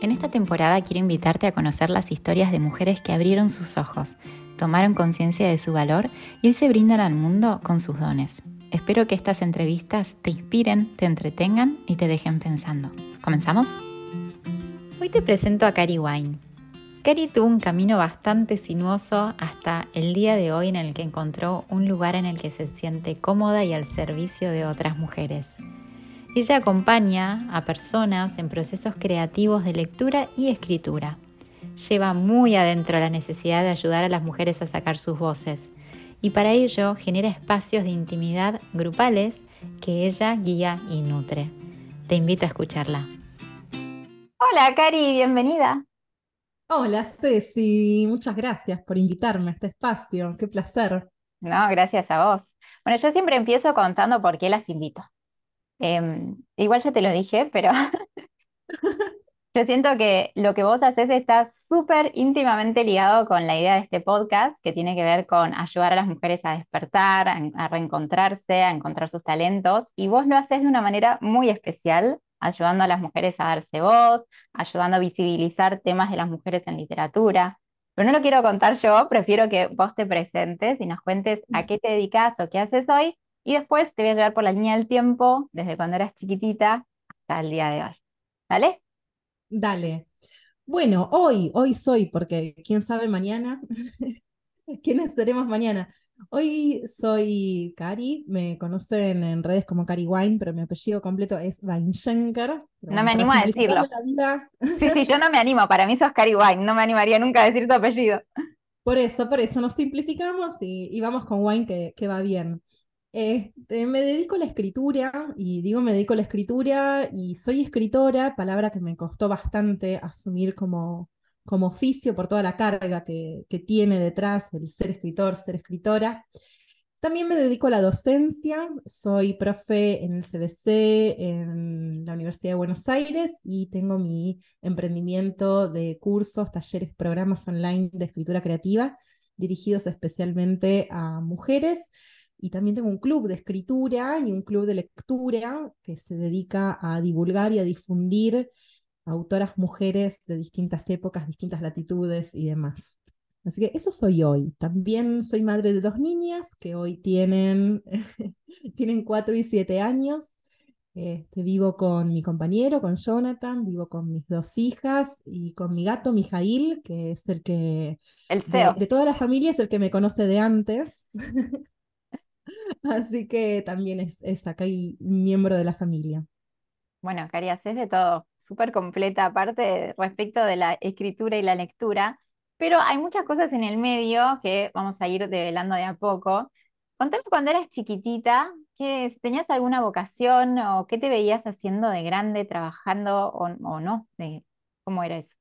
En esta temporada quiero invitarte a conocer las historias de mujeres que abrieron sus ojos, tomaron conciencia de su valor y se brindan al mundo con sus dones. Espero que estas entrevistas te inspiren, te entretengan y te dejen pensando. ¿Comenzamos? Hoy te presento a Cari Wine. Cari tuvo un camino bastante sinuoso hasta el día de hoy en el que encontró un lugar en el que se siente cómoda y al servicio de otras mujeres. Ella acompaña a personas en procesos creativos de lectura y escritura. Lleva muy adentro la necesidad de ayudar a las mujeres a sacar sus voces y para ello genera espacios de intimidad grupales que ella guía y nutre. Te invito a escucharla. Hola, Cari, bienvenida. Hola, Ceci, muchas gracias por invitarme a este espacio. Qué placer. No, gracias a vos. Bueno, yo siempre empiezo contando por qué las invito. Em, igual ya te lo dije, pero yo siento que lo que vos haces está súper íntimamente ligado con la idea de este podcast, que tiene que ver con ayudar a las mujeres a despertar, a, reencontrarse, a encontrar sus talentos, y vos lo haces de una manera muy especial, ayudando a las mujeres a darse voz, ayudando a visibilizar temas de las mujeres en literatura. Pero no lo quiero contar yo, prefiero que vos te presentes y nos cuentes a qué te dedicas o qué haces hoy, y después te voy a llevar por la línea del tiempo, desde cuando eras chiquitita hasta el día de hoy. ¿Vale? Dale. Bueno, hoy, hoy soy, porque quién sabe mañana, quiénes seremos mañana. Hoy soy Cari, me conocen en redes como Cari Wine, pero mi apellido completo es Weinschenker. No me animo a decirlo. Sí, sí, yo no me animo, para mí sos Cari Wine, no me animaría nunca a decir tu apellido. Por eso, por eso nos simplificamos y, vamos con Wine que, que va bien. Este, me dedico a la escritura, y digo me dedico a la escritura, y soy escritora, palabra que me costó bastante asumir como, como oficio por toda la carga que, que tiene detrás el ser escritor, ser escritora. También me dedico a la docencia, soy profe en el CBC, en la Universidad de Buenos Aires y tengo mi emprendimiento de cursos, talleres, programas online de escritura creativa dirigidos especialmente a mujeres y también tengo un club de escritura y un club de lectura que se dedica a divulgar y a difundir autoras mujeres de distintas épocas, distintas latitudes y demás. Así que eso soy hoy. También soy madre de dos niñas que hoy tienen, tienen cuatro y siete años. Este, vivo con mi compañero, con Jonathan, vivo con mis dos hijas y con mi gato, Mijail, que es el que... El CEO. De, de toda la familia es el que me conoce de antes. Así que también es, es acá y miembro de la familia. Bueno, Cari, haces de todo, súper completa, aparte respecto de la escritura y la lectura, pero hay muchas cosas en el medio que vamos a ir develando de a poco. Contame cuando eras chiquitita, que ¿tenías alguna vocación o qué te veías haciendo de grande, trabajando o, o no? De, ¿Cómo era eso?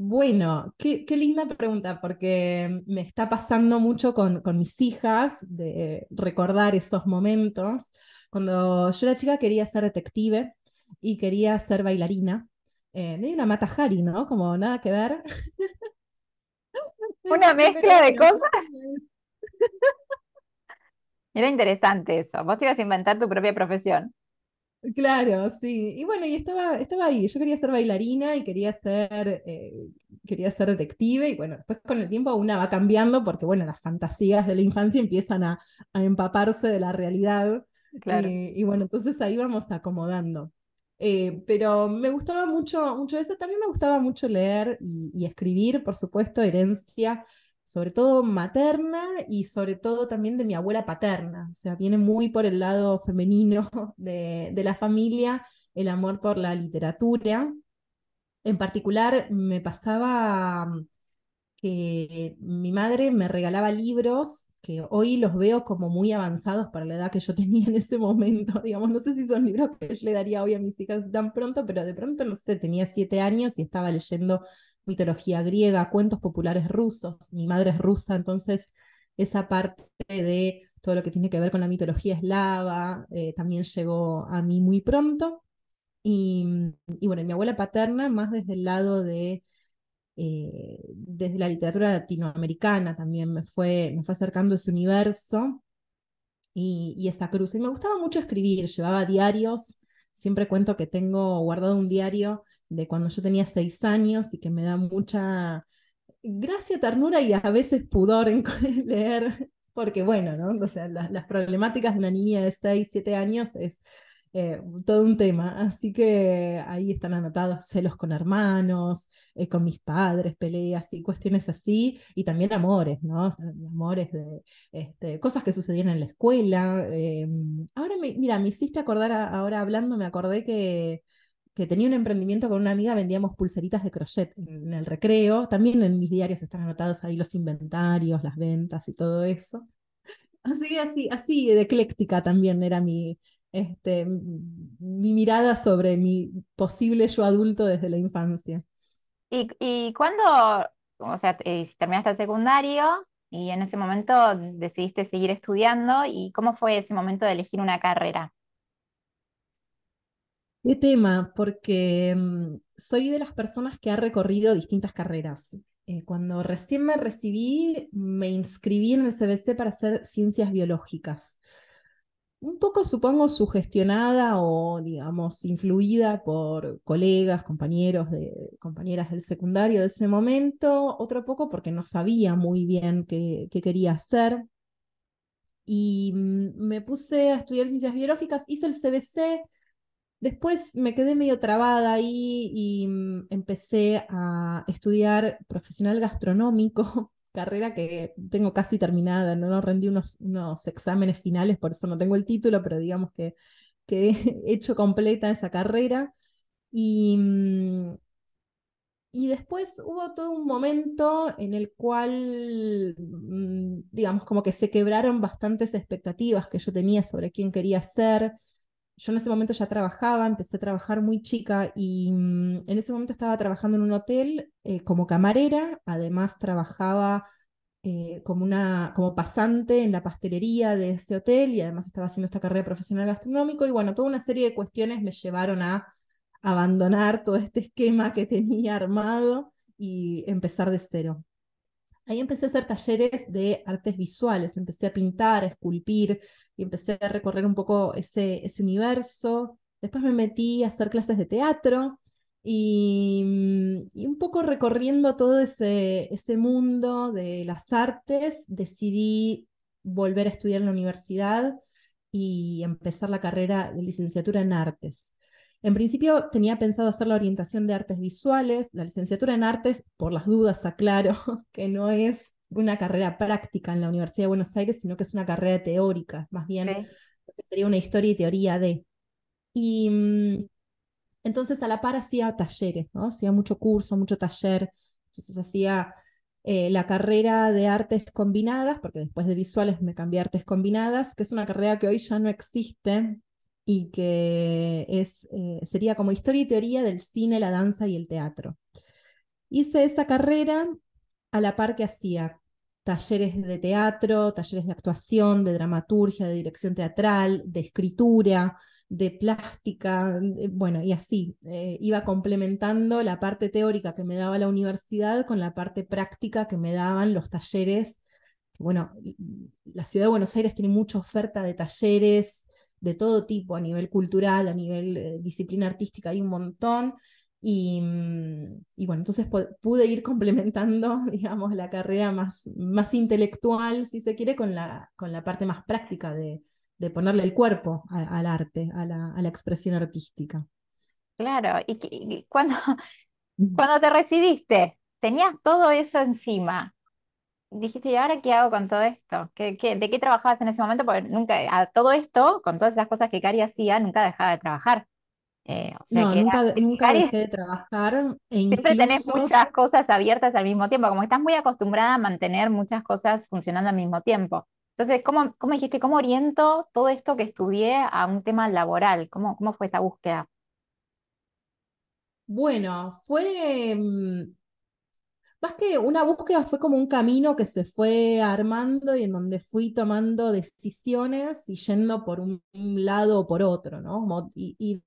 Bueno, qué, linda pregunta, porque me está pasando mucho con, con, mis hijas de recordar esos momentos. Cuando yo era chica quería ser detective y quería ser bailarina. Eh, medio una mata Hari, ¿no? Como nada que ver. Una mezcla de cosas. Era interesante eso. Vos te ibas a inventar tu propia profesión. Claro, sí. Y bueno, y estaba, estaba ahí. Yo quería ser bailarina y quería ser, eh, quería ser detective. Y bueno, después con el tiempo una va cambiando porque, bueno, las fantasías de la infancia empiezan a, empaparse de la realidad. Claro. y bueno, entonces ahí vamos acomodando. Eh, pero me gustaba mucho, mucho eso. También me gustaba mucho leer y, y escribir, por supuesto, herencia sobre todo materna y sobre todo también de mi abuela paterna. O sea, viene muy por el lado femenino de, la familia, el amor por la literatura. En particular, me pasaba mm, que mi madre me regalaba libros que hoy los veo como muy avanzados para la edad que yo tenía en ese momento. Digamos, no sé si son libros que yo le daría hoy a mis hijas tan pronto, pero de pronto, no sé, tenía siete años y estaba leyendo mitología griega, cuentos populares rusos. Mi madre es rusa, entonces esa parte de todo lo que tiene que ver con la mitología eslava eh, también llegó a mí muy pronto. Y, bueno, mi abuela paterna, más desde el lado de, eh, desde la literatura latinoamericana, también me fue, me fue acercando ese universo y, y esa cruz. Y me gustaba mucho escribir, llevaba diarios, siempre cuento que tengo guardado un diario de cuando yo tenía seis años y que me da mucha gracia, ternura y a veces pudor en leer, porque bueno, ¿no? O sea, las, problemáticas de una niña de seis, siete años es eh, todo un tema. Así que ahí están anotados celos con hermanos, eh, con mis padres, peleas y cuestiones así, y también amores, ¿no? Amores de este, cosas que sucedían en la escuela. Em, ahora, me, mira, me hiciste acordar, ahora hablando, me acordé que, que tenía un emprendimiento con una amiga, vendíamos pulseritas de crochet en el recreo. También en mis diarios están anotados ahí los inventarios, las ventas y todo eso. Así, así, así de ecléctica también era mi, este, mi mirada sobre mi posible yo adulto desde la infancia. ¿Y, y cuándo, o sea, eh, terminaste el secundario y en ese momento decidiste seguir estudiando y cómo fue ese momento de elegir una carrera? Qué tema, porque mm, soy de las personas que ha recorrido distintas carreras. Eh, cuando recién me recibí, me inscribí en el CBC para hacer ciencias biológicas un poco, supongo, sugestionada o, digamos, influida por colegas, compañeros, de, compañeras del secundario de ese momento, otro poco porque no sabía muy bien qué, quería hacer. Y mm, me puse a estudiar ciencias biológicas, hice el CBC, después me quedé medio trabada ahí y mm, empecé a estudiar profesional gastronómico carrera que tengo casi terminada, no, rendí unos, unos exámenes finales, por eso no tengo el título, pero digamos que, que he hecho completa esa carrera. Y, mm, y después hubo todo un momento en el cual, mm, digamos, como que se quebraron bastantes expectativas que yo tenía sobre quién quería ser. Yo en ese momento ya trabajaba, empecé a trabajar muy chica y mm, en ese momento estaba trabajando en un hotel eh, como camarera, además trabajaba eh, como, una, como pasante en la pastelería de ese hotel y además estaba haciendo esta carrera profesional gastronómico y bueno, toda una serie de cuestiones me llevaron a abandonar todo este esquema que tenía armado y empezar de cero. Ahí empecé a hacer talleres de artes visuales, empecé a pintar, a esculpir y empecé a recorrer un poco ese, ese universo. Después me metí a hacer clases de teatro y, un poco recorriendo todo ese, ese mundo de las artes, decidí volver a estudiar en la universidad y empezar la carrera de licenciatura en artes. En principio tenía pensado hacer la orientación de artes visuales, la licenciatura en artes, por las dudas aclaro que no es una carrera práctica en la Universidad de Buenos Aires, sino que es una carrera teórica, más bien sería una historia y teoría de. Y mm, entonces a la par hacía talleres, ¿no? Hacía mucho curso, mucho taller, entonces hacía eh, la carrera de artes combinadas, porque después de visuales me cambié a artes combinadas, que es una carrera que hoy ya no existe, y que es, eh, sería como historia y teoría del cine, la danza y el teatro. Hice esa carrera a la par que hacía talleres de teatro, talleres de actuación, de dramaturgia, de dirección teatral, de escritura, de plástica, bueno, y así. Eh, iba complementando la parte teórica que me daba la universidad con la parte práctica que me daban los talleres. Bueno, la ciudad de Buenos Aires tiene mucha oferta de talleres, de todo tipo, a nivel cultural, a nivel eh, disciplina artística, hay un montón. Y, mm, y, bueno, entonces pude ir complementando, digamos, la carrera más, más intelectual, si se quiere, con la, con la parte más práctica de, de ponerle el cuerpo al arte, a la, a la, expresión artística. Claro, y, cuando, cuando te recibiste, tenías todo eso encima dijiste, ¿y ahora qué hago con todo esto? ¿Qué, de qué trabajabas en ese momento? Porque nunca, a todo esto, con todas esas cosas que Cari hacía, nunca dejaba de trabajar. Eh, no, nunca, nunca dejé de trabajar. E siempre tenés muchas cosas abiertas al mismo tiempo, como que estás muy acostumbrada a mantener muchas cosas funcionando al mismo tiempo. Entonces, ¿cómo, cómo dijiste, cómo oriento todo esto que estudié a un tema laboral? ¿Cómo, cómo fue esa búsqueda? Bueno, fue mm, más que una búsqueda, fue como un camino que se fue armando y en donde fui tomando decisiones y yendo por un, lado o por otro, ¿no? y,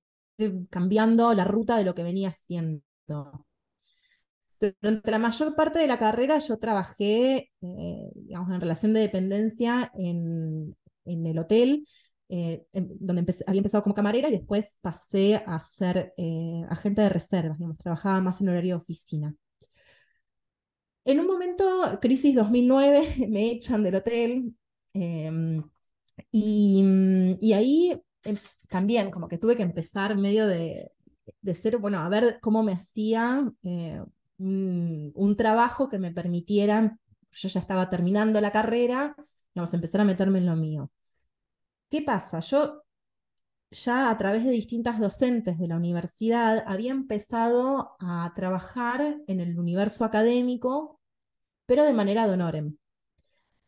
cambiando la ruta de lo que venía haciendo. Durante la mayor parte de la carrera yo trabajé, eh, digamos, en relación de dependencia en, en el hotel, eh, donde había empezado como camarera y después pasé a ser eh, agente de reservas, digamos, trabajaba más en horario de oficina. En un momento, crisis 2009, me echan del hotel em, y, ahí em, también como que tuve que empezar medio de, de cero, bueno, a ver cómo me hacía eh, un, trabajo que me permitiera, yo ya estaba terminando la carrera, vamos a empezar a meterme en lo mío. ¿Qué pasa? Yo ya a través de distintas docentes de la universidad había empezado a trabajar en el universo académico, pero de manera de honorem.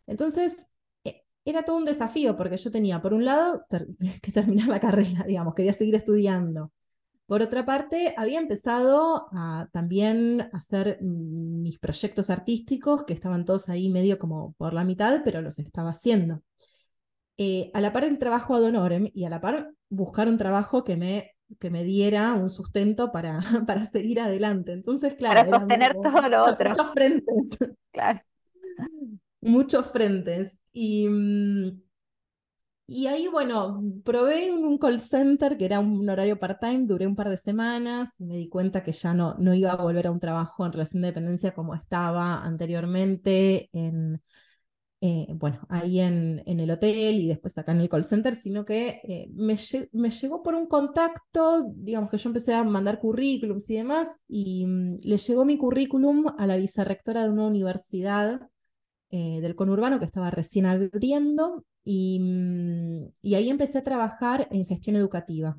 Entonces, e, era todo un desafío porque yo tenía, por un lado, que terminar la carrera, digamos, quería seguir estudiando. Por otra parte, había empezado a también hacer mis proyectos artísticos, que estaban todos ahí medio como por la mitad, pero los estaba haciendo. Eh, a la par el trabajo ad honorem y a la par buscar un trabajo que me, que me diera un sustento para, para seguir adelante. Entonces, claro. Para sostener todo lo otro. Muchos frentes. Claro. Muchos frentes. Y. Y ahí, bueno, probé un call center que era un horario part-time, duré un par de semanas y me di cuenta que ya no, no iba a volver a un trabajo en relación de dependencia como estaba anteriormente en, eh, bueno, ahí en, el hotel y después acá en el call center, sino que eh, me, me, llegó por un contacto, digamos que yo empecé a mandar currículums y demás, y mm, le llegó mi currículum a la vicerrectora de una universidad eh, del conurbano que estaba recién abriendo Mm, y, ahí empecé a trabajar en gestión educativa.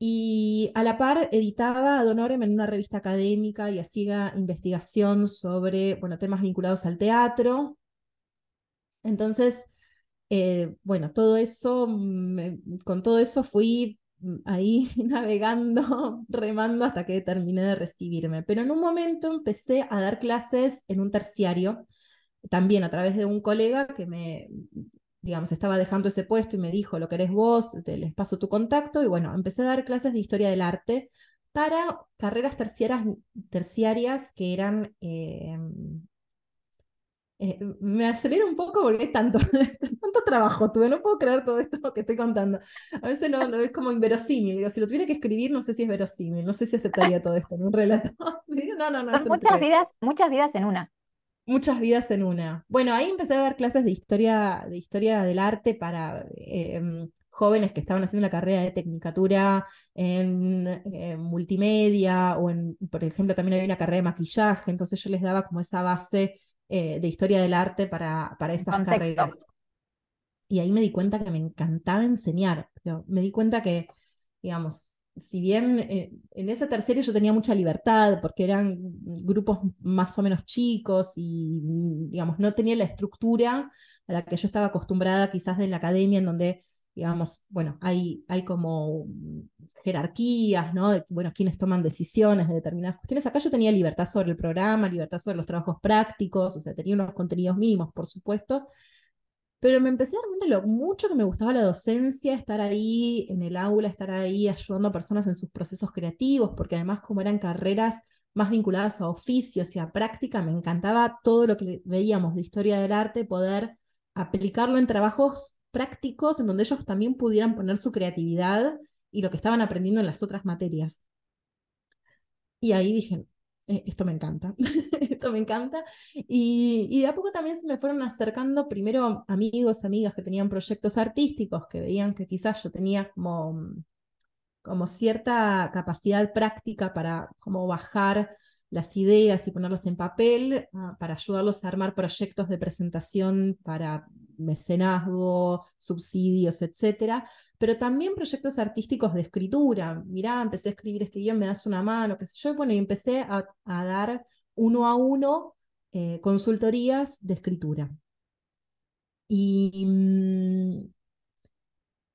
Y a la par editaba Ad Honorem en una revista académica y hacía investigación sobre bueno, temas vinculados al teatro. Entonces, eh, bueno, todo eso, con todo eso fui mm, ahí navegando, remando hasta que terminé de recibirme. Pero en un momento empecé a dar clases en un terciario también a través de un colega que me, digamos, estaba dejando ese puesto y me dijo, lo querés vos, te les paso tu contacto, y bueno, empecé a dar clases de historia del arte para carreras terciarias, terciarias que eran... Eh, eh, me acelera un poco porque hay tanto, tanto trabajo tuve, no puedo creer todo esto que estoy contando. A veces no, no es como inverosímil. Digo, si lo tuviera que escribir, no sé si es verosímil, no sé si aceptaría todo esto en un relato. No, no, no. muchas, vidas, muchas vidas en una. Muchas vidas en una. Bueno, ahí empecé a dar clases de historia, de historia del arte para em, jóvenes que estaban haciendo la carrera de tecnicatura en, multimedia o en, por ejemplo, también había una carrera de maquillaje, entonces yo les daba como esa base eh, de historia del arte para, para esas carreras. Y ahí me di cuenta que me encantaba enseñar. me di cuenta que, digamos, si bien eh, en ese terciario yo tenía mucha libertad, porque eran grupos más o menos chicos y, digamos, no tenía la estructura a la que yo estaba acostumbrada quizás en la academia, en donde, digamos, bueno, hay, hay como jerarquías, ¿no? Bueno, quienes toman decisiones de determinadas cuestiones. Acá yo tenía libertad sobre el programa, libertad sobre los trabajos prácticos, o sea, tenía unos contenidos mínimos, por supuesto, pero me empecé a dar cuenta lo mucho que me gustaba la docencia, estar ahí en el aula, estar ahí ayudando a personas en sus procesos creativos, porque además como eran carreras más vinculadas a oficios y a práctica, me encantaba todo lo que veíamos de historia del arte, poder aplicarlo en trabajos prácticos en donde ellos también pudieran poner su creatividad y lo que estaban aprendiendo en las otras materias. Y ahí dije, eh, esto me encanta, esto me encanta. Y, de a poco también se me fueron acercando primero amigos, amigas que tenían proyectos artísticos, que veían que quizás yo tenía como, como cierta capacidad práctica para como bajar las ideas y ponerlas en papel ah, para ayudarlos a armar proyectos de presentación para mecenazgo, subsidios, etcétera, pero también proyectos artísticos de escritura. Mirá, empecé a escribir este guion, me das una mano, qué sé yo. Bueno, y empecé a, dar uno a uno eh, consultorías de escritura. Y, mm,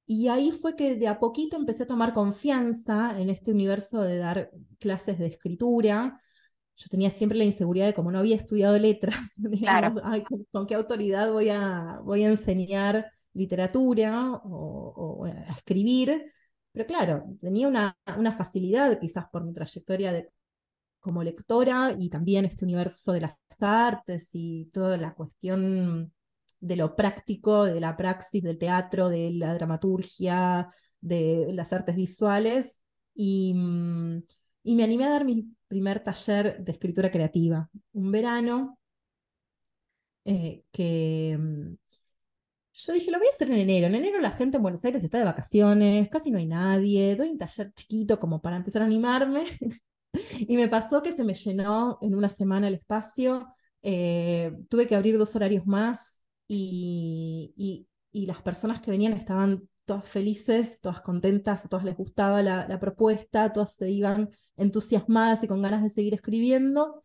y ahí fue que de a poquito empecé a tomar confianza en este universo de dar clases de escritura yo tenía siempre la inseguridad de como no había estudiado letras, digamos, ¿con, qué autoridad voy a, voy a enseñar literatura o, a escribir? Pero claro, tenía una, facilidad quizás por mi trayectoria de, como lectora y también este universo de las artes y toda la cuestión de lo práctico, de la praxis del teatro, de la dramaturgia, de las artes visuales. Y, me animé a dar mi primer taller de escritura creativa. Un verano eh, que yo dije, lo voy a hacer en enero. En enero la gente en Buenos Aires está de vacaciones, casi no hay nadie, doy un taller chiquito como para empezar a animarme. y me pasó que se me llenó en una semana el espacio. Eh, tuve que abrir dos horarios más y, y, y, las personas que venían estaban todas felices, todas contentas, a todas les gustaba la, la propuesta, todas se iban entusiasmadas y con ganas de seguir escribiendo.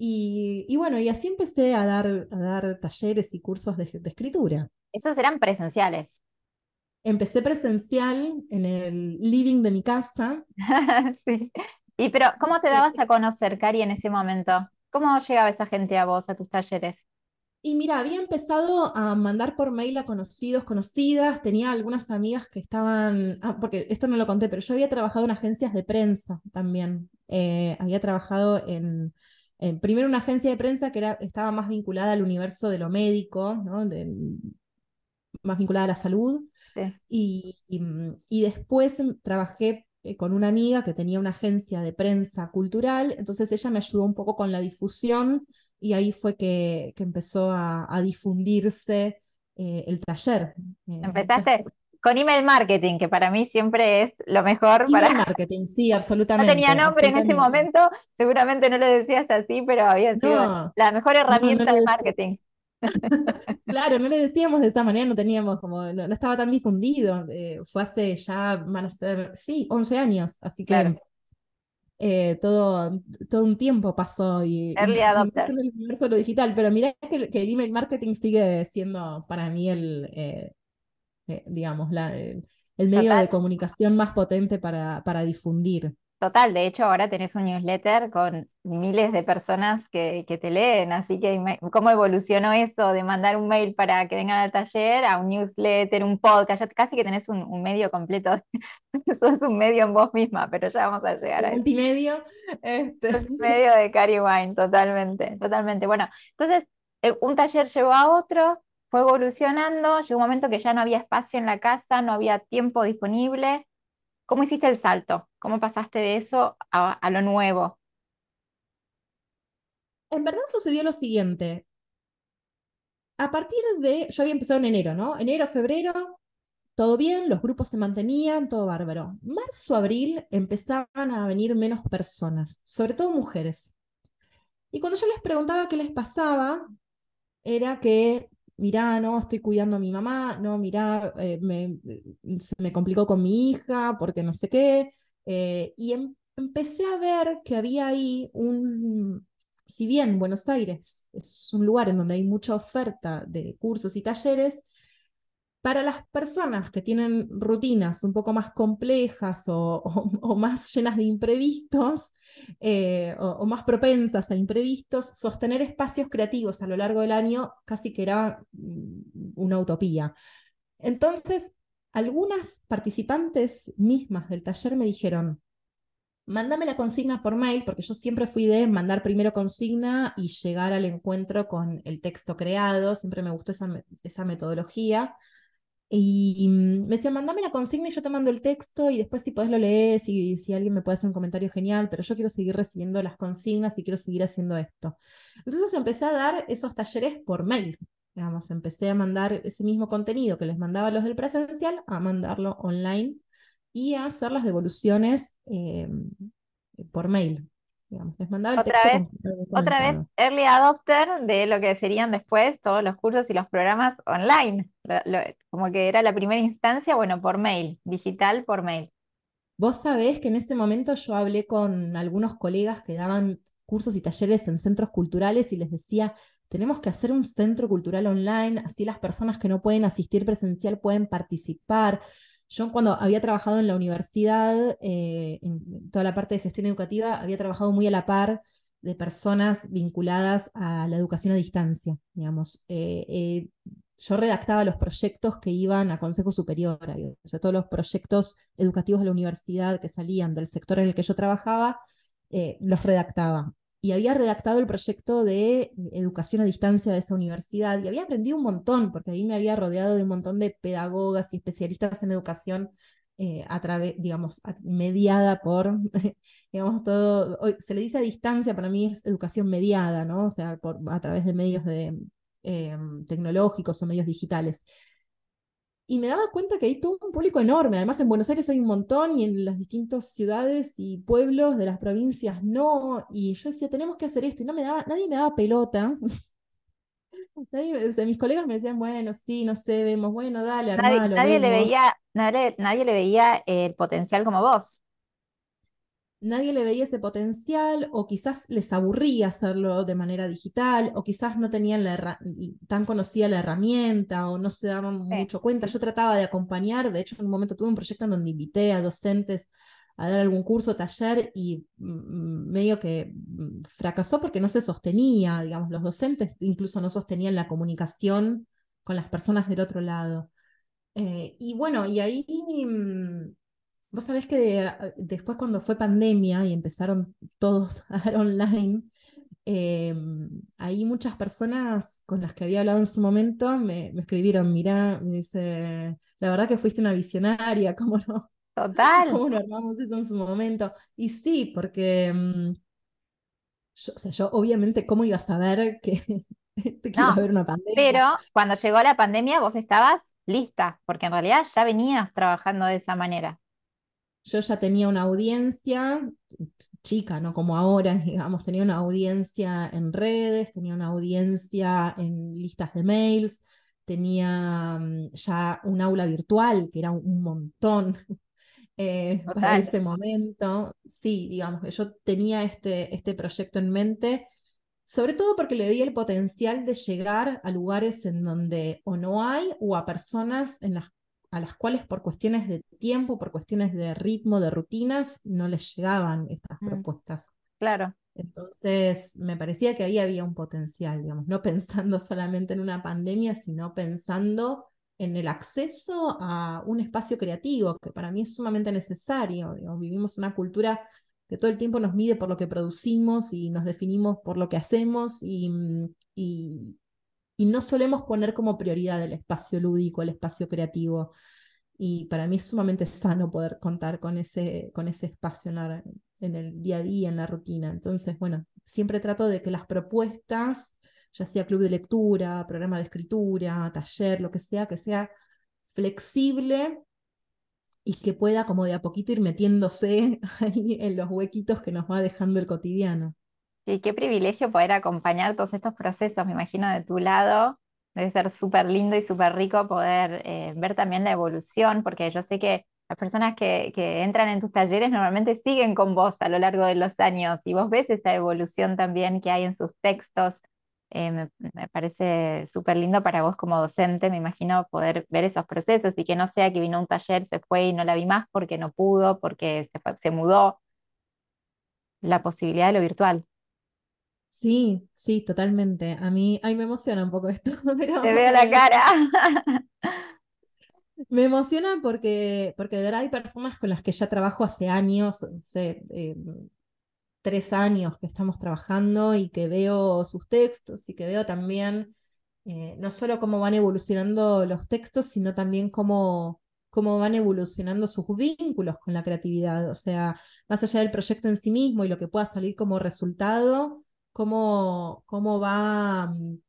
Y, bueno, y así empecé a dar, a dar talleres y cursos de, escritura. ¿Esos eran presenciales? Empecé presencial en el living de mi casa. sí. Y pero, ¿cómo te dabas a conocer, Cari, en ese momento? ¿Cómo llegaba esa gente a vos, a tus talleres? Y mira, había empezado a mandar por mail a conocidos, conocidas, tenía algunas amigas que estaban, ah, porque esto no lo conté, pero yo había trabajado en agencias de prensa también. Eh, había trabajado en, primero una agencia de prensa que era, estaba más vinculada al universo de lo médico, ¿no? más vinculada a la salud. Y, y, después trabajé eh, con una amiga que tenía una agencia de prensa cultural, entonces ella me ayudó un poco con la difusión y ahí fue que, que empezó a, difundirse eh, el taller. Eh, Empezaste con email marketing, que para mí siempre es lo mejor email para... marketing, sí, absolutamente. No tenía nombre en ese momento, seguramente no lo decías así, pero había sido la mejor herramienta de marketing. claro, no le decíamos de esa manera, no teníamos como, no, estaba tan difundido. Eh, fue hace ya, van a ser, sí, 11 años, así que eh, todo, todo un tiempo pasó y, Early adopter. el universo lo digital, pero mira que, el email marketing sigue siendo para mí el, eh, digamos, la, el, medio de comunicación más potente para, para difundir. Total, de hecho ahora tenés un newsletter con miles de personas que, que te leen, así que cómo evolucionó eso de mandar un mail para que vengan al taller a un newsletter, un podcast, ya casi que tenés un, medio completo, sos un medio en vos misma, pero ya vamos a llegar a eso. Multimedio. Este. Medio de Cari Wine, totalmente, totalmente. Bueno, entonces eh, un taller llevó a otro, fue evolucionando, llegó un momento que ya no había espacio en la casa, no había tiempo disponible ¿Cómo hiciste el salto? ¿Cómo pasaste de eso a, lo nuevo? En verdad sucedió lo siguiente. A partir de, yo había empezado en enero, ¿no? Enero, febrero, todo bien, los grupos se mantenían, todo bárbaro. Marzo, abril empezaban a venir menos personas, sobre todo mujeres. Y cuando yo les preguntaba qué les pasaba, era que mirá, no, estoy cuidando a mi mamá, no, mirá, eh, me, se me complicó con mi hija porque no sé qué. Eh, y em, empecé a ver que había ahí un, si bien Buenos Aires es un lugar en donde hay mucha oferta de cursos y talleres, para las personas que tienen rutinas un poco más complejas o, más llenas de imprevistos eh, o, más propensas a imprevistos, sostener espacios creativos a lo largo del año casi que era mm, una utopía. Entonces, algunas participantes mismas del taller me dijeron, mándame la consigna por mail, porque yo siempre fui de mandar primero consigna y llegar al encuentro con el texto creado, siempre me gustó esa, esa metodología. Y me decía, mandame la consigna y yo te mando el texto y después si podés lo lees y si alguien me puede hacer un comentario genial, pero yo quiero seguir recibiendo las consignas y quiero seguir haciendo esto. Entonces empecé a dar esos talleres por mail, digamos, empecé a mandar ese mismo contenido que les mandaba los del presencial, a mandarlo online y a hacer las devoluciones eh, por mail otra vez, otra vez early adopter de lo que serían después todos los cursos y los programas online. como que era la primera instancia, bueno, por mail, digital por mail. Vos sabés que en ese momento yo hablé con algunos colegas que daban cursos y talleres en centros culturales y les decía, tenemos que hacer un centro cultural online, así las personas que no pueden asistir presencial pueden participar. Yo cuando había trabajado en la universidad, eh, en toda la parte de gestión educativa, había trabajado muy a la par de personas vinculadas a la educación a distancia, digamos. Eh, eh, yo redactaba los proyectos que iban a Consejo Superior, o sea, todos los proyectos educativos de la universidad que salían del sector en el que yo trabajaba, los redactaba. Y había redactado el proyecto de educación a distancia de esa universidad y había aprendido un montón, porque ahí me había rodeado de un montón de pedagogas y especialistas en educación eh, a través, digamos, mediada por, digamos, todo, se le dice a distancia, para mí es educación mediada, ¿no? O sea, por, a través de medios em, tecnológicos o medios digitales. Y me daba cuenta que hay todo un público enorme. Además, en Buenos Aires hay un montón y en las distintas ciudades y pueblos de las provincias no. Y yo decía, tenemos que hacer esto. Y no me daba, nadie me daba pelota. mis colegas me decían, bueno, sí, no sé, vemos, bueno, dale, armalo. Nadie, le veía, nadie, nadie le veía el potencial como vos. Nadie le veía ese potencial, o quizás les aburría hacerlo de manera digital, o quizás no tenían la tan conocida la herramienta, o no se daban mucho cuenta. Yo trataba de acompañar, de hecho, en un momento tuve un proyecto en donde invité a docentes a dar algún curso, taller, y mm, medio que mm, fracasó porque no se sostenía, digamos, los docentes incluso no sostenían la comunicación con las personas del otro lado. Eh, y bueno, y ahí, mm, vos sabés que después cuando fue pandemia y empezaron todos a dar online, eh, ahí muchas personas con las que había hablado en su momento me, me escribieron, mira, me dice, la verdad que fuiste una visionaria, ¿cómo no? Total. ¿Cómo no armamos eso en su momento? Y sí, porque mm, yo, o sea, yo obviamente, ¿cómo iba a saber que, que iba a haber una pandemia? Pero cuando llegó la pandemia vos estabas lista, porque en realidad ya venías trabajando de esa manera. Yo ya tenía una audiencia chica, no como ahora, digamos, tenía una audiencia en redes, tenía una audiencia en listas de mails, tenía mm, ya un aula virtual, que era un montón, eh, para ese momento. Sí, digamos que yo tenía este, este proyecto en mente, sobre todo porque le veía el potencial de llegar a lugares en donde o no hay o a personas en las, a las cuales por cuestiones de tiempo, por cuestiones de ritmo, de rutinas, no les llegaban estas mm, propuestas. Claro. Entonces, me parecía que ahí había un potencial, digamos, no pensando solamente en una pandemia, sino pensando en el acceso a un espacio creativo, que para mí es sumamente necesario. vivimos una cultura que todo el tiempo nos mide por lo que producimos y nos definimos por lo que hacemos y, y, no solemos poner como prioridad el espacio lúdico, el espacio creativo. Y para mí es sumamente sano poder contar con ese, con ese espacio en, en el día a día, en la rutina. Entonces, bueno, siempre trato de que las propuestas ya sea club de lectura, programa de escritura, taller, lo que sea, que sea flexible y que pueda como de a poquito ir metiéndose ahí en los huequitos que nos va dejando el cotidiano. Sí, qué privilegio poder acompañar todos estos procesos, me imagino de tu lado. Debe ser súper lindo y súper rico poder eh, ver también la evolución, porque yo sé que las personas que, entran en tus talleres normalmente siguen con vos a lo largo de los años y vos ves esa evolución también que hay en sus textos, eh, me, parece súper lindo para vos como docente, me imagino poder ver esos procesos y que no sea que vino un taller, se fue y no la vi más porque no pudo, porque se, se mudó. La posibilidad de lo virtual. Sí, sí, totalmente. A mí, ay, me emociona un poco esto. Te veo la cara. Me emociona porque, porque de verdad hay personas con las que ya trabajo hace años, no sé, eh, tres años que estamos trabajando y que veo sus textos y que veo también eh, no solo cómo van evolucionando los textos, sino también cómo, cómo van evolucionando sus vínculos con la creatividad. O sea, más allá del proyecto en sí mismo y lo que pueda salir como resultado, cómo, cómo va mm,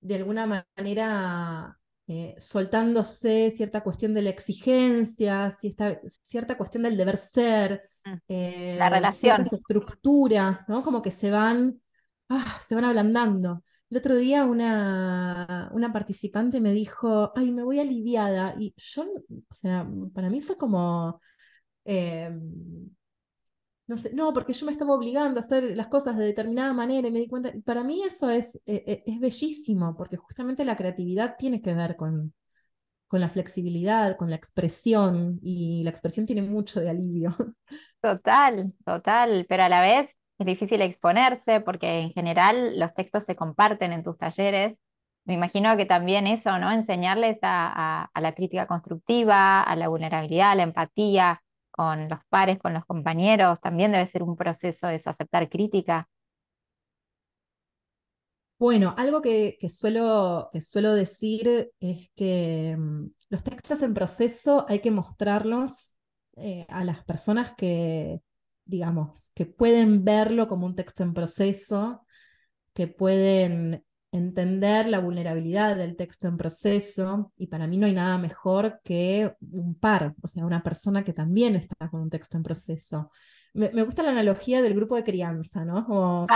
de alguna manera eh, soltándose cierta cuestión de la exigencia, cierta cuestión del deber ser, mm, eh, la relación. ¿no? Como que se van, ah, se van ablandando. El otro día una, una participante me dijo, ay, me voy aliviada. Y yo, o sea, para mí fue como, em, no sé, no, porque yo me estaba obligando a hacer las cosas de determinada manera y me di cuenta, para mí eso es, eh, eh, es bellísimo, porque justamente la creatividad tiene que ver con, con la flexibilidad, con la expresión, y la expresión tiene mucho de alivio. Total, total, pero a la vez es difícil exponerse porque en general los textos se comparten en tus talleres. Me imagino que también eso, ¿no? Enseñarles a, a la crítica constructiva, a la vulnerabilidad, a la empatía, con los pares, con los compañeros, también debe ser un proceso eso, aceptar crítica. Bueno, algo que, suelo, que suelo decir es que mm, los textos en proceso hay que mostrarlos eh, a las personas que, digamos, que pueden verlo como un texto en proceso, que pueden entender la vulnerabilidad del texto en proceso, y para mí no hay nada mejor que un par, o sea, una persona que también está con un texto en proceso. Me, gusta la analogía del grupo de crianza, ¿no?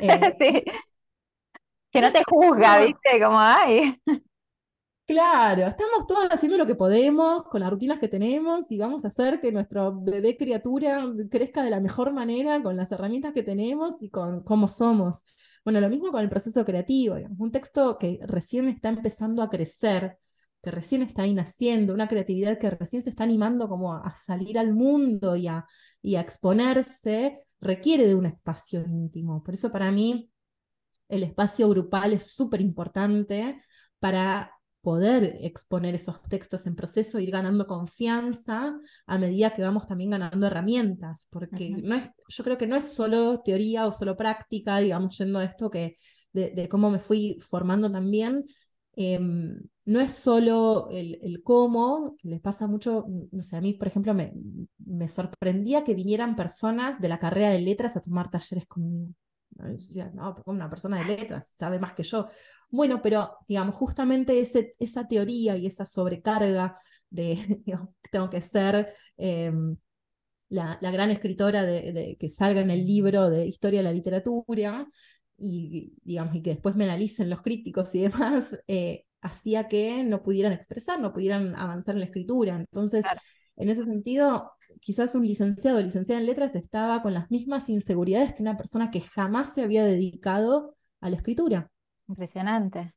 Eh, sí. Que no te juzga, ¿viste? Como, ay. Claro, estamos todos haciendo lo que podemos con las rutinas que tenemos y vamos a hacer que nuestro bebé criatura crezca de la mejor manera con las herramientas que tenemos y con cómo somos. Bueno, lo mismo con el proceso creativo, un texto que recién está empezando a crecer, que recién está ahí naciendo, una creatividad que recién se está animando como a, salir al mundo y a, y a exponerse, requiere de un espacio íntimo. Por eso para mí el espacio grupal es súper importante para poder exponer esos textos en proceso, ir ganando confianza a medida que vamos también ganando herramientas, porque no es, yo creo que no es solo teoría o solo práctica, digamos, yendo a esto que, de, cómo me fui formando también, em, no es solo el, cómo, que les pasa mucho, no sé, a mí, por ejemplo, me, me sorprendía que vinieran personas de la carrera de letras a tomar talleres conmigo. ¿No? como una persona de letras, sabe más que yo. Bueno, pero digamos, justamente ese, esa teoría y esa sobrecarga de, tengo que ser em, la, gran escritora de, que salga en el libro de historia de la literatura y, digamos, y que después me analicen los críticos y demás, eh, hacía que no pudieran expresar, no pudieran avanzar en la escritura. Entonces, en ese sentido, quizás un licenciado o licenciada en letras estaba con las mismas inseguridades que una persona que jamás se había dedicado a la escritura. Impresionante.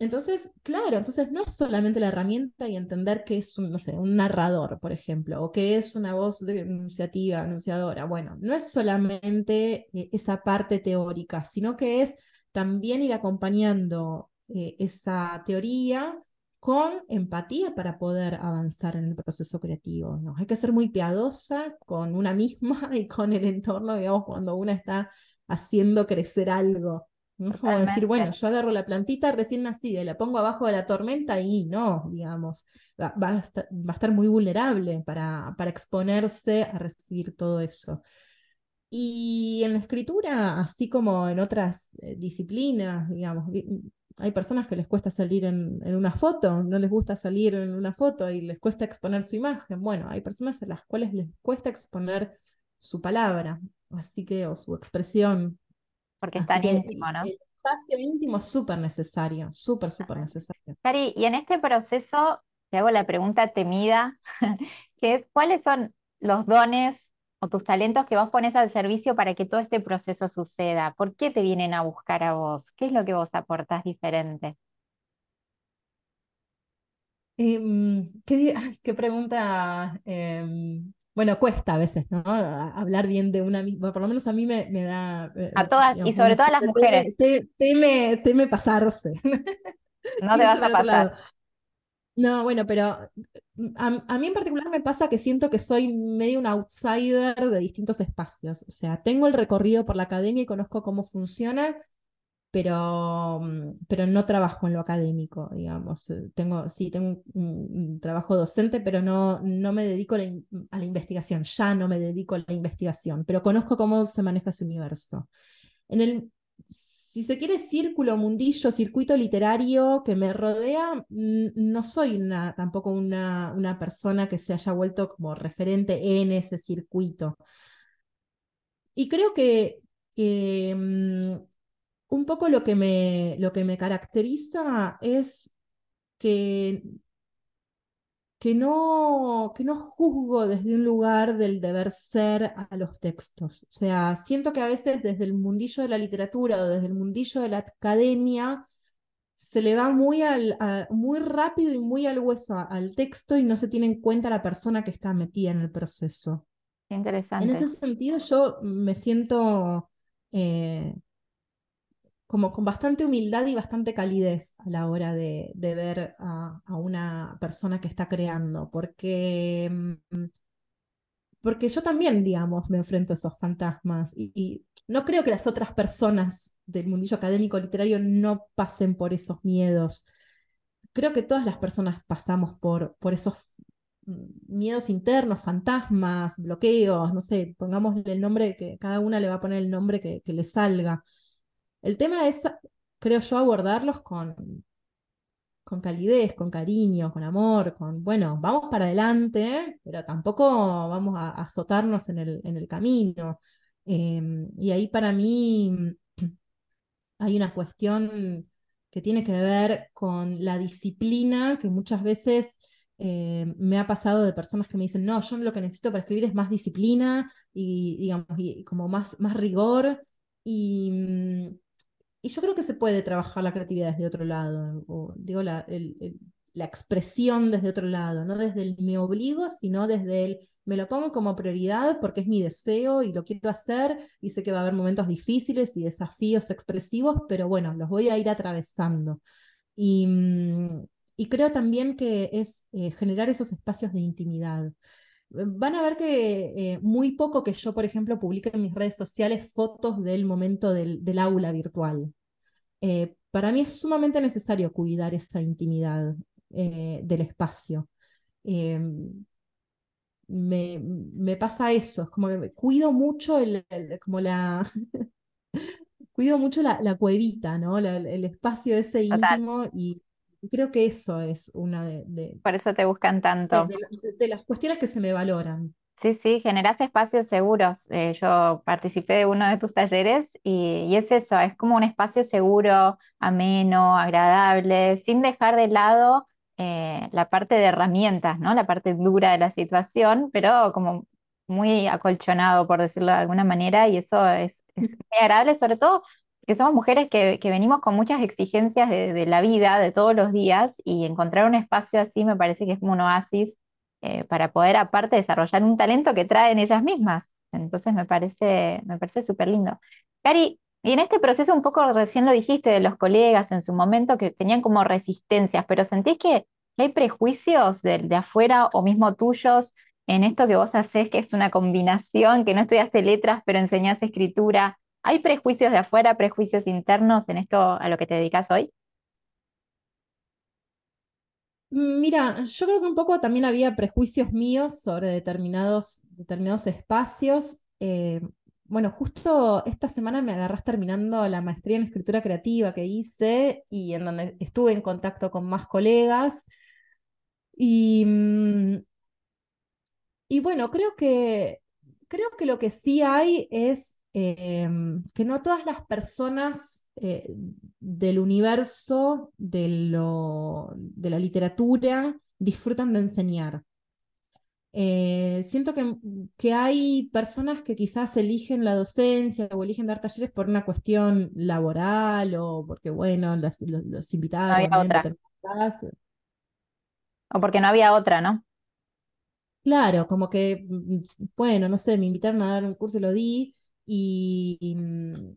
Entonces, claro, entonces no es solamente la herramienta y entender que es un, no sé, un narrador, por ejemplo, o que es una voz enunciativa, anunciadora. Bueno, no es solamente eh, esa parte teórica, sino que es también ir acompañando eh, esa teoría con empatía para poder avanzar en el proceso creativo. ¿no? Hay que ser muy piadosa con una misma y con el entorno, digamos, cuando una está haciendo crecer algo. No como decir, bueno, yo agarro la plantita recién nacida y la pongo abajo de la tormenta y no, digamos, va, a, estar, muy vulnerable para, para exponerse a recibir todo eso. Y en la escritura, así como en otras eh, disciplinas, digamos, hay personas que les cuesta salir en, una foto, no les gusta salir en una foto y les cuesta exponer su imagen. Bueno, hay personas a las cuales les cuesta exponer su palabra, así que, o su expresión. Porque es tan íntimo, ¿no? El espacio íntimo es súper necesario, súper, súper necesario. Cari, y en este proceso te hago la pregunta temida, que es, ¿cuáles son los dones o tus talentos que vos pones al servicio para que todo este proceso suceda? ¿Por qué te vienen a buscar a vos? ¿Qué es lo que vos aportás diferente? Em, ¿qué, pregunta? Em, bueno, cuesta a veces, ¿no? Hablar bien de una misma, por lo menos a mí me, da... Eh, a todas, y sobre todo a las mujeres. Teme, pasarse. No te vas a pasar. No, bueno, pero mm, a, mí en particular me pasa que siento que soy medio un outsider de distintos espacios. O sea, tengo el recorrido por la academia y conozco cómo funciona, pero, mm, pero no trabajo en lo académico, digamos. Eh, tengo, sí, tengo un, trabajo docente, pero no, no me dedico a la, a la, investigación. Ya no me dedico a la investigación, pero conozco cómo se maneja ese universo. En el si se quiere, círculo, mundillo, circuito literario que me rodea, no soy tampoco una, una, persona que se haya vuelto como referente en ese circuito. Y creo que, mm, un poco lo que, me, lo que me caracteriza es que que no, que no juzgo desde un lugar del deber ser a los textos. O sea, siento que a veces desde el mundillo de la literatura o desde el mundillo de la academia se le va muy, al, muy rápido y muy al hueso al texto y no se tiene en cuenta la persona que está metida en el proceso. interesante. En ese sentido yo me siento eh, como con bastante humildad y bastante calidez a la hora de, ver a, una persona que está creando, porque mm, porque yo también, digamos, me enfrento a esos fantasmas y, no creo que las otras personas del mundillo académico literario no pasen por esos miedos. Creo que todas las personas pasamos por, por esos miedos internos, fantasmas, bloqueos, no sé, pongámosle el nombre que cada una le va a poner el nombre que le salga. El tema es, creo yo, abordarlos con, con calidez, con cariño, con amor, con, bueno, vamos para adelante, pero tampoco vamos a, azotarnos en el, en el camino. Em, y ahí para mí hay una cuestión que tiene que ver con la disciplina, que muchas veces eh, me ha pasado de personas que me dicen, no, yo lo que necesito para escribir es más disciplina y, digamos, y como más, más rigor. Y, mm, y yo creo que se puede trabajar la creatividad desde otro lado, o digo, la, la expresión desde otro lado, no desde el me obligo, sino desde el me lo pongo como prioridad porque es mi deseo y lo quiero hacer y sé que va a haber momentos difíciles y desafíos expresivos, pero bueno, los voy a ir atravesando. Y, mm, y creo también que es eh, generar esos espacios de intimidad. Van a ver que eh, muy poco que yo, por ejemplo, publique en mis redes sociales fotos del momento del, del aula virtual. Eh, para mí es sumamente necesario cuidar esa intimidad eh, del espacio. Me, me, pasa eso, es como que cuido mucho el, como la cuido mucho la, la cuevita, ¿no? el espacio ese íntimo y creo que eso es una de, por eso te buscan tanto de, las cuestiones que se me valoran. Sí, sí, generas espacios seguros. Eh, yo participé de uno de tus talleres y, es eso, es como un espacio seguro, ameno, agradable, sin dejar de lado eh, la parte de herramientas, ¿no? La parte dura de la situación, pero como muy acolchonado, por decirlo de alguna manera, y eso es, muy agradable, sobre todo que somos mujeres que, venimos con muchas exigencias de, la vida, de todos los días, y encontrar un espacio así me parece que es como un oasis eh, para poder aparte desarrollar un talento que traen ellas mismas. Entonces me parece, me parece súper lindo. Cari, y en este proceso un poco recién lo dijiste de los colegas en su momento que tenían como resistencias, pero ¿sentís que hay prejuicios de, de afuera o mismo tuyos en esto que vos haces, que es una combinación, que no estudiaste letras, pero enseñás escritura? ¿Hay prejuicios de afuera, prejuicios internos en esto a lo que te dedicas hoy? Mira, yo creo que un poco también había prejuicios míos sobre determinados, determinados espacios. Eh, bueno, justo esta semana me agarras terminando la maestría en escritura creativa que hice y en donde estuve en contacto con más colegas. Y, mm, y bueno, creo que, creo que lo que sí hay es Em, que no todas las personas eh, del universo de, lo, de, la literatura disfrutan de enseñar. Eh, siento que, que, hay personas que quizás eligen la docencia o eligen dar talleres por una cuestión laboral o porque, bueno, los, los, invitados. O porque no había otra, ¿no? Claro, como que, mm, bueno, no sé, me invitaron a dar un curso y lo di, Mm,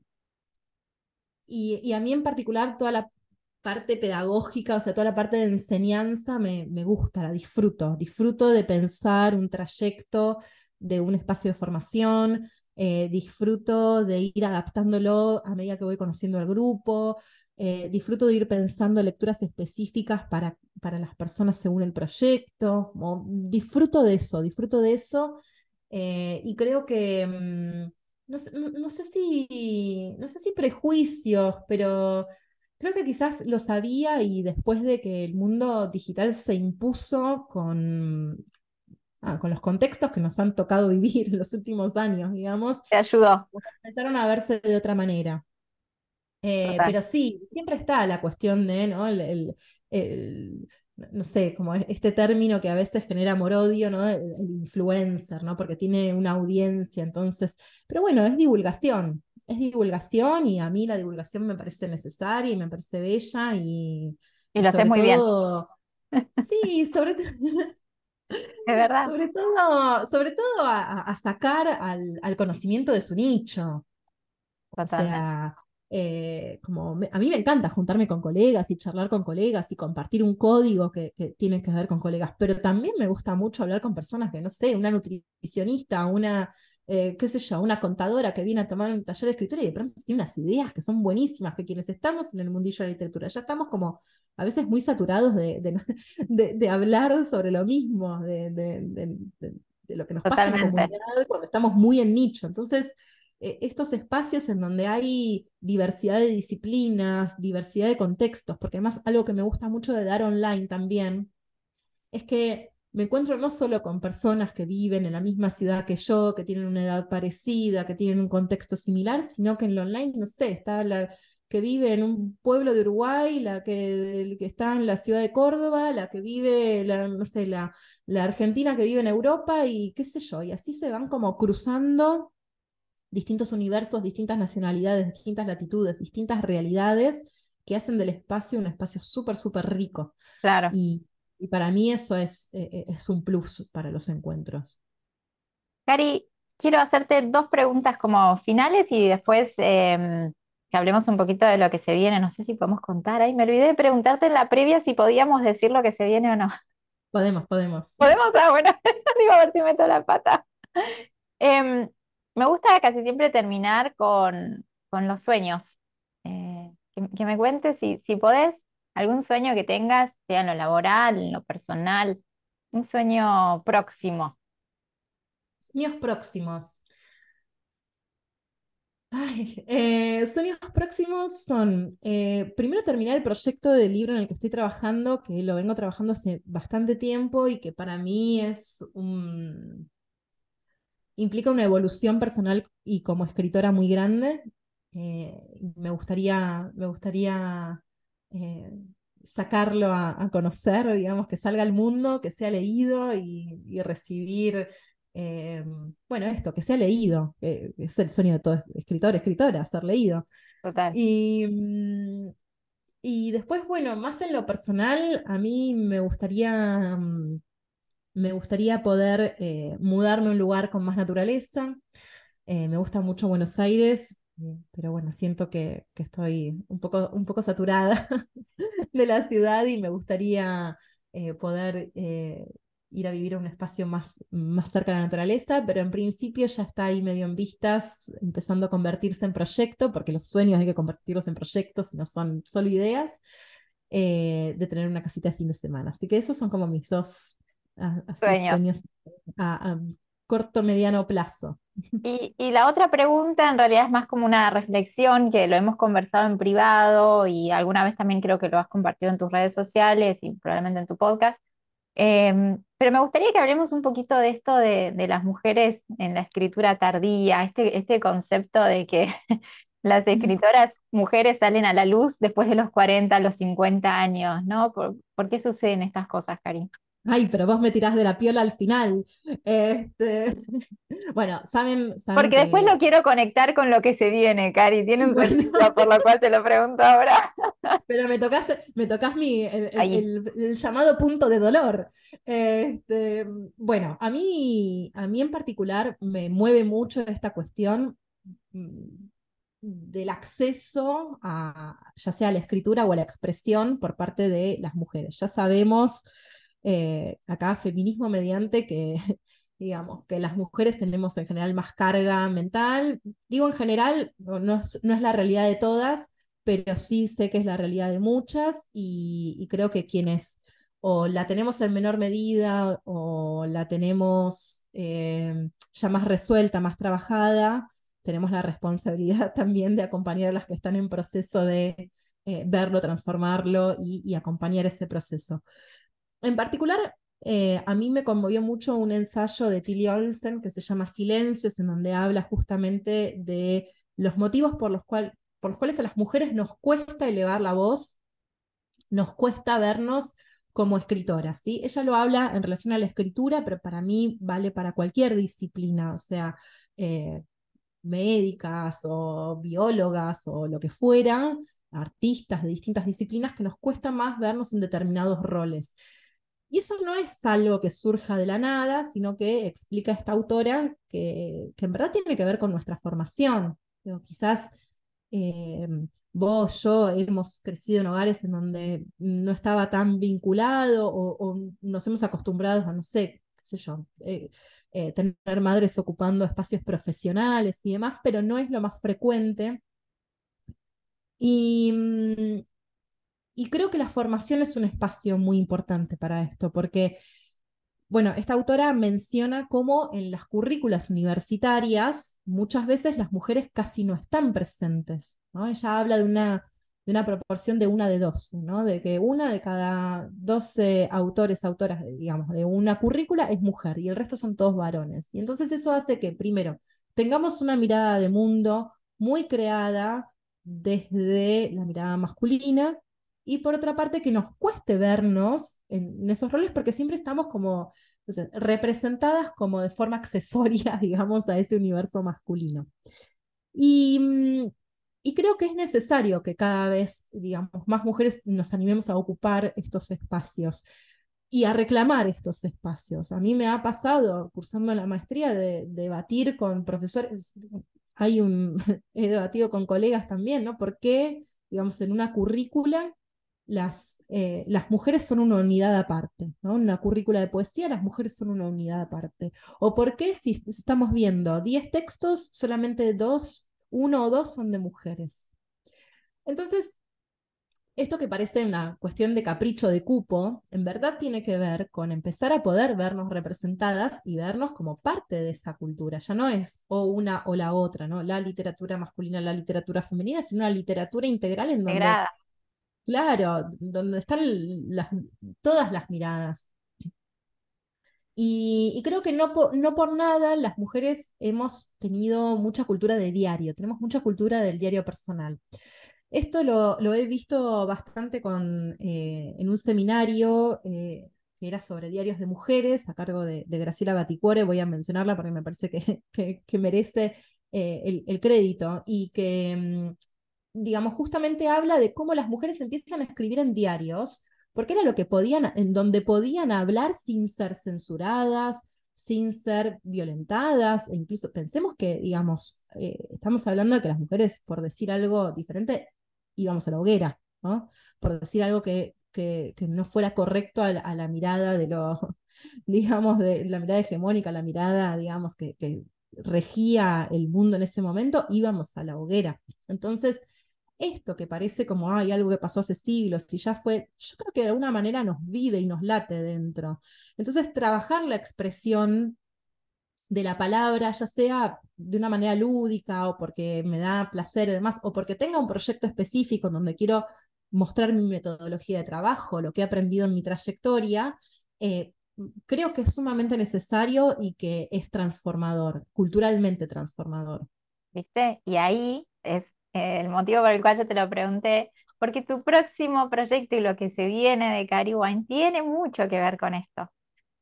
y, y, a mí en particular toda la parte pedagógica, o sea, toda la parte de enseñanza me, me gusta, la disfruto. Disfruto de pensar un trayecto de un espacio de formación, eh, disfruto de ir adaptándolo a medida que voy conociendo al grupo, eh, disfruto de ir pensando lecturas específicas para, para las personas según el proyecto, disfruto de eso, disfruto de eso eh, y creo que... Mm, no sé, si, no sé si prejuicios, pero creo que quizás lo sabía y después de que el mundo digital se impuso con, ah, con los contextos que nos han tocado vivir en los últimos años, digamos. Te ayudó. Empezaron a verse de otra manera. Eh, pero sí, siempre está la cuestión de, ¿no? el, no sé, como este término que a veces genera amor-odio, ¿no? El, influencer, ¿no? Porque tiene una audiencia, entonces, pero bueno, es divulgación, es divulgación y a mí la divulgación me parece necesaria y me parece bella y... Y lo haces muy bien. Sí, sobre todo... Es verdad. Sobre todo, sobre todo a, sacar al, conocimiento de su nicho. O sea, eh, como a mí me encanta juntarme con colegas y charlar con colegas y compartir un código que, que, tiene que ver con colegas, pero también me gusta mucho hablar con personas que, no sé, una nutricionista, una, eh, qué sé yo, una contadora que viene a tomar un taller de escritura y de pronto tiene unas ideas que son buenísimas, que quienes estamos en el mundillo de la literatura ya estamos como a veces muy saturados de, de, de, hablar sobre lo mismo, de, lo que nos pasa en la comunidad cuando estamos muy en nicho. Entonces, eh, estos espacios en donde hay diversidad de disciplinas, diversidad de contextos, porque además algo que me gusta mucho de dar online también es que me encuentro no solo con personas que viven en la misma ciudad que yo, que tienen una edad parecida, que tienen un contexto similar, sino que en lo online, no sé, está la que vive en un pueblo de Uruguay, la que, que está en la ciudad de Córdoba, la que vive, la, no sé, la, la argentina que vive en Europa y qué sé yo, y así se van como cruzando distintos universos, distintas nacionalidades, distintas latitudes, distintas realidades que hacen del espacio un espacio súper, súper rico. Claro. Y, para mí eso es, eh, eh, es un plus para los encuentros. Cari, quiero hacerte dos preguntas como finales y después em, que hablemos un poquito de lo que se viene. No sé si podemos contar. Ay, me olvidé de preguntarte en la previa si podíamos decir lo que se viene o no. Podemos, podemos. Podemos, ah, bueno, digo a ver si meto la pata. Em, me gusta casi siempre terminar con, los sueños. Eh, que, me cuentes si, si podés, algún sueño que tengas, sea en lo laboral, en lo personal, un sueño próximo. Sueños próximos. Eh, sueños próximos son, eh, primero terminar el proyecto del libro en el que estoy trabajando, que lo vengo trabajando hace bastante tiempo y que para mí es un, implica una evolución personal y como escritora muy grande. Eh, me gustaría, me gustaría eh, sacarlo a, conocer, digamos, que salga al mundo, que sea leído y, recibir, eh, bueno, esto, que sea leído. es el sueño de todo escritor, escritora, ser leído. Total. Y, mm, y después, bueno, más en lo personal, a mí me gustaría... Mm, me gustaría poder eh, mudarme a un lugar con más naturaleza. Eh, me gusta mucho Buenos Aires, eh, pero bueno, siento que, estoy un poco, un poco saturada de la ciudad y me gustaría poder ir a vivir a un espacio más, más cerca de la naturaleza, pero en principio ya está ahí medio en vistas, empezando a convertirse en proyecto, porque los sueños hay que convertirlos en proyectos y no son solo ideas, de tener una casita de fin de semana. Así que esos son como mis dos sueños a, corto, mediano plazo. Y, y, la otra pregunta en realidad es más como una reflexión que lo hemos conversado en privado y alguna vez también creo que lo has compartido en tus redes sociales y probablemente en tu podcast. Em, pero me gustaría que hablemos un poquito de esto de, de, las mujeres en la escritura tardía, este, este concepto de que las escritoras mujeres salen a la luz después de los 40, los 50 años, ¿no? ¿Por, ¿por qué suceden estas cosas, Karin? Ay, pero vos me tirás de la piola al final. Este... Bueno, saben, Porque después lo quiero conectar con lo que se viene, Cari. Tiene un sentido por lo cual te lo pregunto ahora. Pero me tocas, me tocas mi, el, llamado punto de dolor. Este, bueno, a mí, a mí en particular me mueve mucho esta cuestión mm, del acceso a ya sea a la escritura o a la expresión por parte de las mujeres. Ya sabemos eh, acá feminismo mediante que, digamos, que las mujeres tenemos en general más carga mental. Digo en general, no es, la realidad de todas, pero sí sé que es la realidad de muchas y, creo que quienes o la tenemos en menor medida o la tenemos eh, ya más resuelta, más trabajada, tenemos la responsabilidad también de acompañar a las que están en proceso de eh, verlo, transformarlo y, acompañar ese proceso. En particular, eh, a mí me conmovió mucho un ensayo de Tilly Olsen que se llama Silencios, en donde habla justamente de los motivos por los, cuales a las mujeres nos cuesta elevar la voz, nos cuesta vernos como escritoras. ¿sí? Ella lo habla en relación a la escritura, pero para mí vale para cualquier disciplina, o sea, eh, médicas o biólogas o lo que fuera, artistas de distintas disciplinas, que nos cuesta más vernos en determinados roles. Y eso no es algo que surja de la nada, sino que explica esta autora que, en verdad tiene que ver con nuestra formación. quizás eh, vos, yo hemos crecido en hogares en donde no estaba tan vinculado o, nos hemos acostumbrado a, no sé, qué sé yo, eh, eh, tener madres ocupando espacios profesionales y demás, pero no es lo más frecuente. Y, mm, y creo que la formación es un espacio muy importante para esto, porque bueno, esta autora menciona cómo en las currículas universitarias muchas veces las mujeres casi no están presentes. ¿no? Ella habla de una, de una proporción de una de dos, ¿no? de que una de cada 12 autores, autoras, digamos, de una currícula es mujer y el resto son todos varones. Y entonces eso hace que, primero, tengamos una mirada de mundo muy creada desde la mirada masculina y por otra parte que nos cueste vernos en, esos roles porque siempre estamos como representadas como de forma accesoria, digamos, a ese universo masculino. Y, mm, y creo que es necesario que cada vez, digamos, más mujeres nos animemos a ocupar estos espacios y a reclamar estos espacios. A mí me ha pasado, cursando la maestría, de, debatir con profesores, hay un, he debatido con colegas también, ¿no? ¿Por qué, digamos, en una currícula las, eh, las mujeres son una unidad aparte, ¿no? En una currícula de poesía las mujeres son una unidad aparte. ¿O por qué si estamos viendo 10 textos, solamente dos, uno o dos son de mujeres? Entonces, esto que parece una cuestión de capricho de cupo, en verdad tiene que ver con empezar a poder vernos representadas y vernos como parte de esa cultura. Ya no es o una o la otra, ¿no? La literatura masculina, la literatura femenina, sino una literatura integral en donde Claro, donde están todas las miradas. Y, creo que no, por nada las mujeres hemos tenido mucha cultura de diario, tenemos mucha cultura del diario personal. Esto lo, he visto bastante con, eh, en un seminario eh, que era sobre diarios de mujeres, a cargo de, Graciela Baticuore, voy a mencionarla porque me parece que, que, merece eh, el, el, crédito, y que mm, digamos, justamente habla de cómo las mujeres empiezan a escribir en diarios, porque era lo que podían, en donde podían hablar sin ser censuradas, sin ser violentadas, e incluso pensemos que, digamos, eh, estamos hablando de que las mujeres, por decir algo diferente, íbamos a la hoguera, ¿no? Por decir algo que, que, no fuera correcto a la, mirada de lo, digamos, de la mirada hegemónica, la mirada, digamos, que, que regía el mundo en ese momento, íbamos a la hoguera. Entonces, esto que parece como hay algo que pasó hace siglos y ya fue, yo creo que de alguna manera nos vive y nos late dentro. Entonces, trabajar la expresión de la palabra, ya sea de una manera lúdica o porque me da placer y demás, o porque tenga un proyecto específico donde quiero mostrar mi metodología de trabajo, lo que he aprendido en mi trayectoria, eh, creo que es sumamente necesario y que es transformador, culturalmente transformador. ¿Viste? Y ahí es el motivo por el cual yo te lo pregunté, porque tu próximo proyecto y lo que se viene de Cari Wine tiene mucho que ver con esto,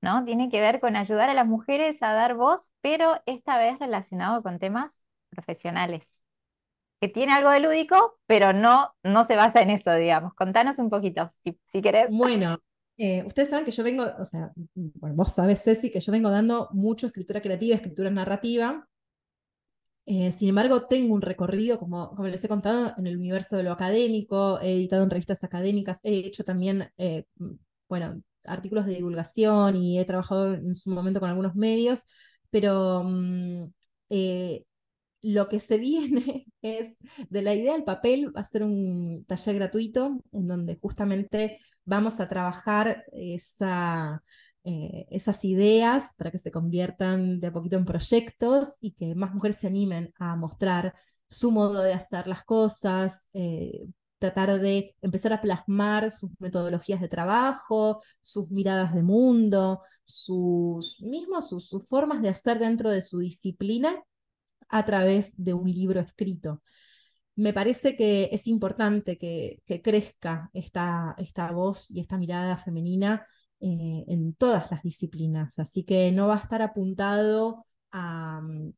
¿no? Tiene que ver con ayudar a las mujeres a dar voz, pero esta vez relacionado con temas profesionales, que tiene algo de lúdico, pero no, no se basa en eso, digamos. Contanos un poquito, si, si querés. Bueno, eh, ustedes saben que yo vengo, o sea, bueno, vos sabés, Ceci, que yo vengo dando mucho escritura creativa, escritura narrativa, eh, sin embargo, tengo un recorrido, como, como, les he contado, en el universo de lo académico, he editado en revistas académicas, he hecho también, eh, bueno, artículos de divulgación y he trabajado en su momento con algunos medios, pero mm, eh, lo que se viene es, de la idea del papel, va a ser un taller gratuito en donde justamente vamos a trabajar esa eh, esas ideas para que se conviertan de a poquito en proyectos y que más mujeres se animen a mostrar su modo de hacer las cosas, eh, tratar de empezar a plasmar sus metodologías de trabajo, sus miradas de mundo, sus mismos sus, formas de hacer dentro de su disciplina a través de un libro escrito. Me parece que es importante que, crezca esta, esta voz y esta mirada femenina eh, en todas las disciplinas, así que no va a estar apuntado a, mm,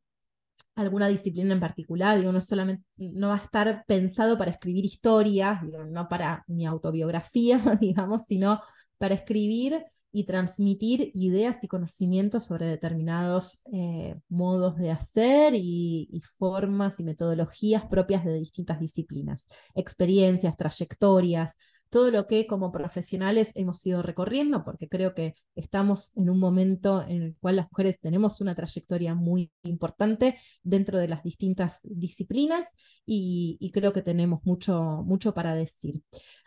alguna disciplina en particular, digo, no solamente no va a estar pensado para escribir historias, no para mi autobiografía, digamos, sino para escribir y transmitir ideas y conocimientos sobre determinados eh, modos de hacer y, formas y metodologías propias de distintas disciplinas, experiencias, trayectorias, todo lo que como profesionales hemos ido recorriendo, porque creo que estamos en un momento en el cual las mujeres tenemos una trayectoria muy importante dentro de las distintas disciplinas y, creo que tenemos mucho, mucho para decir.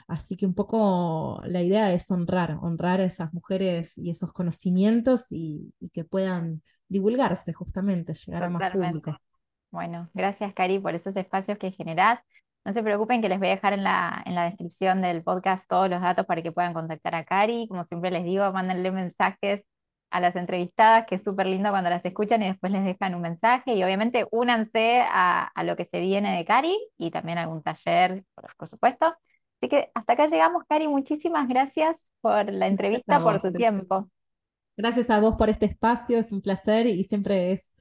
Así que un poco la idea es honrar, honrar a esas mujeres y esos conocimientos y, que puedan divulgarse justamente, llegar a más público. Bueno, gracias Cari por esos espacios que generás. No se preocupen que les voy a dejar en la, en la descripción del podcast todos los datos para que puedan contactar a Cari. Como siempre les digo, mándenle mensajes a las entrevistadas, que es súper lindo cuando las escuchan y después les dejan un mensaje. Y obviamente únanse a, lo que se viene de Cari y también algún taller, por, supuesto. Así que hasta acá llegamos, Cari. Muchísimas gracias por la entrevista, por tu tiempo. Gracias a vos por este espacio, es un placer y siempre es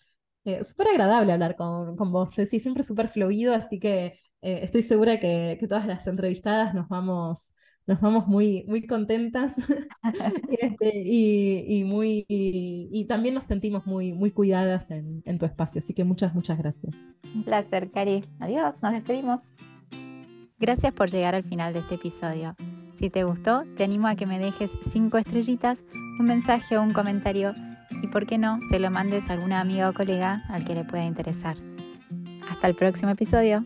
eh, súper agradable hablar con, con vos. Sí, siempre súper fluido, así que eh, estoy segura que, todas las entrevistadas nos vamos, nos vamos muy, muy contentas este, y, muy, y, también nos sentimos muy, muy cuidadas en, en tu espacio. Así que muchas, muchas gracias. Un placer, Cari. Adiós, nos despedimos. Gracias por llegar al final de este episodio. Si te gustó, te animo a que me dejes cinco estrellitas, un mensaje o un comentario y, por qué no, se lo mandes a alguna amiga o colega al que le pueda interesar. Hasta el próximo episodio.